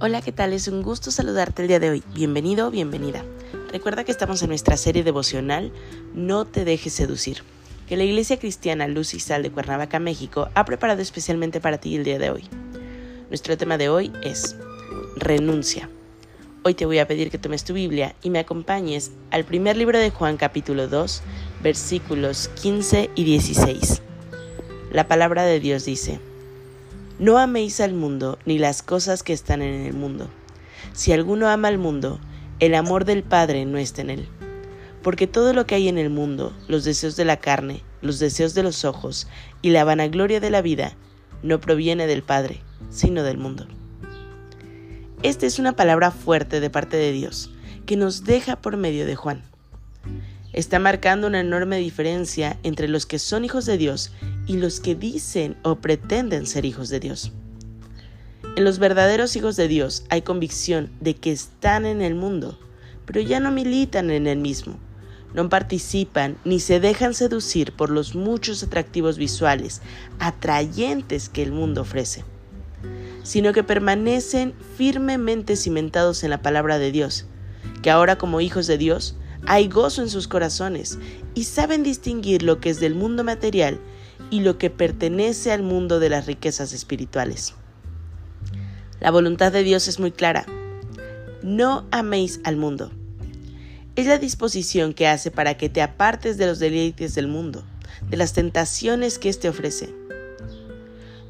Hola, ¿qué tal? Es un gusto saludarte el día de hoy. Bienvenido, bienvenida. Recuerda que estamos en nuestra serie devocional No te dejes seducir, que la Iglesia Cristiana Luz y Sal de Cuernavaca, México, ha preparado especialmente para ti el día de hoy. Nuestro tema de hoy es Renuncia. Hoy te voy a pedir que tomes tu Biblia y me acompañes al primer libro de Juan capítulo 2, versículos 15 y 16. La palabra de Dios dice, no améis al mundo ni las cosas que están en el mundo. Si alguno ama al mundo, el amor del Padre no está en él. Porque todo lo que hay en el mundo, los deseos de la carne, los deseos de los ojos y la vanagloria de la vida, no proviene del Padre, sino del mundo. Esta es una palabra fuerte de parte de Dios, que nos deja por medio de Juan. Está marcando una enorme diferencia entre los que son hijos de Dios y los que dicen o pretenden ser hijos de Dios. En los verdaderos hijos de Dios hay convicción de que están en el mundo, pero ya no militan en el mismo. No participan ni se dejan seducir por los muchos atractivos visuales, atrayentes que el mundo ofrece, sino que permanecen firmemente cimentados en la palabra de Dios, que ahora como hijos de Dios hay gozo en sus corazones y saben distinguir lo que es del mundo material y lo que pertenece al mundo de las riquezas espirituales. La voluntad de Dios es muy clara. No améis al mundo. Es la disposición que hace para que te apartes de los deleites del mundo, de las tentaciones que éste ofrece.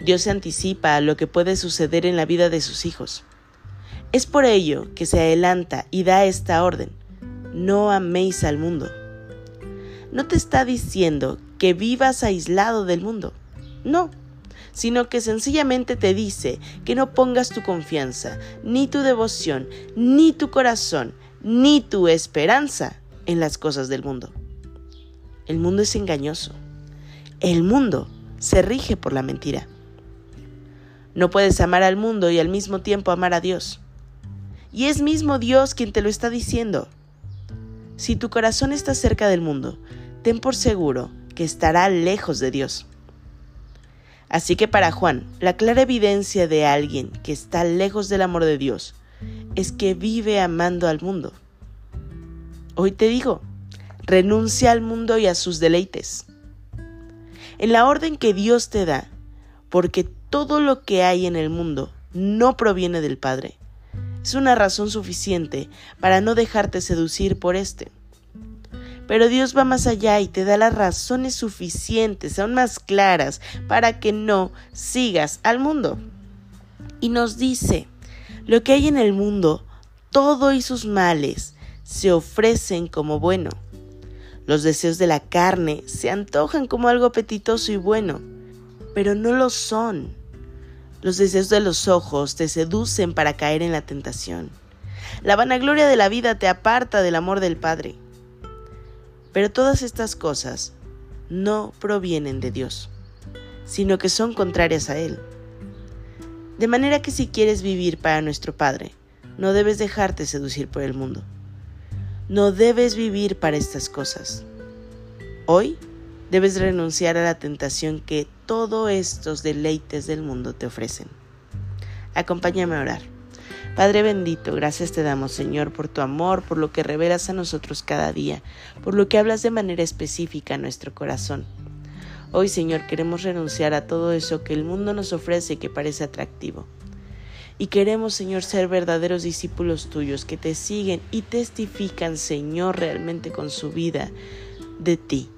Dios se anticipa a lo que puede suceder en la vida de sus hijos. Es por ello que se adelanta y da esta orden. No améis al mundo. No te está diciendo que vivas aislado del mundo. No, sino que sencillamente te dice que no pongas tu confianza, ni tu devoción, ni tu corazón, ni tu esperanza en las cosas del mundo. El mundo es engañoso. El mundo se rige por la mentira. No puedes amar al mundo y al mismo tiempo amar a Dios. Y es mismo Dios quien te lo está diciendo. Si tu corazón está cerca del mundo, ten por seguro que estará lejos de Dios. Así que para Juan, la clara evidencia de alguien que está lejos del amor de Dios es que vive amando al mundo. Hoy te digo, renuncia al mundo y a sus deleites. En la orden que Dios te da, porque todo lo que hay en el mundo no proviene del Padre, es una razón suficiente para no dejarte seducir por éste. Pero Dios va más allá y te da las razones suficientes, aún más claras, para que no sigas al mundo. Y nos dice, lo que hay en el mundo, todo y sus males, se ofrecen como bueno. Los deseos de la carne se antojan como algo apetitoso y bueno, pero no lo son. Los deseos de los ojos te seducen para caer en la tentación. La vanagloria de la vida te aparta del amor del Padre. Pero todas estas cosas no provienen de Dios, sino que son contrarias a Él. De manera que si quieres vivir para nuestro Padre, no debes dejarte seducir por el mundo. No debes vivir para estas cosas. Hoy debes renunciar a la tentación que todos estos deleites del mundo te ofrecen. Acompáñame a orar. Padre bendito, gracias te damos, Señor, por tu amor, por lo que revelas a nosotros cada día, por lo que hablas de manera específica a nuestro corazón. Hoy, Señor, queremos renunciar a todo eso que el mundo nos ofrece y que parece atractivo. Y queremos, Señor, ser verdaderos discípulos tuyos que te siguen y testifican, Señor, realmente con su vida de ti,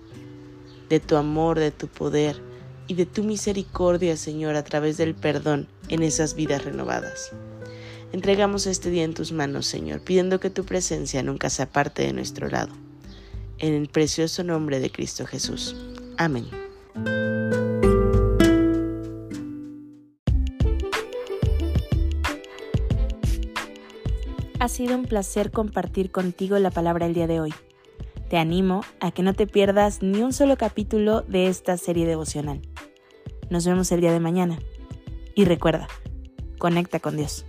de tu amor, de tu poder y de tu misericordia, Señor, a través del perdón en esas vidas renovadas. Entregamos este día en tus manos, Señor, pidiendo que tu presencia nunca se aparte de nuestro lado. En el precioso nombre de Cristo Jesús. Amén. Ha sido un placer compartir contigo la palabra el día de hoy. Te animo a que no te pierdas ni un solo capítulo de esta serie devocional. Nos vemos el día de mañana. Y recuerda, conecta con Dios.